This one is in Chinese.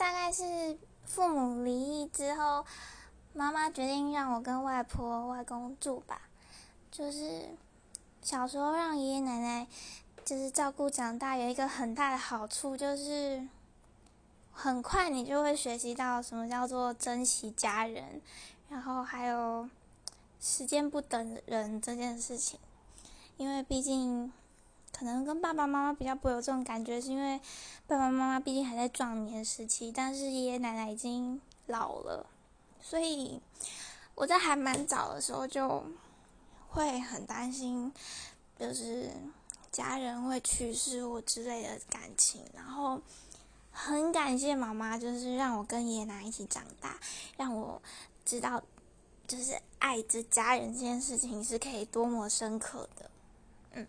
大概是父母离异之后，妈妈决定让我跟外婆、外公住吧。就是小时候让爷爷奶奶就是照顾长大，有一个很大的好处就是，很快你就会学习到什么叫做珍惜家人，然后还有时间不等人这件事情。因为毕竟，可能跟爸爸妈妈比较不会有这种感觉，是因为爸爸妈妈毕竟还在壮年时期，但是爷爷奶奶已经老了，所以我在还蛮早的时候就会很担心，就是家人会去世或之类的感情。然后很感谢妈妈，就是让我跟爷爷奶奶一起长大，让我知道，就是爱着家人这件事情是可以多么深刻的。嗯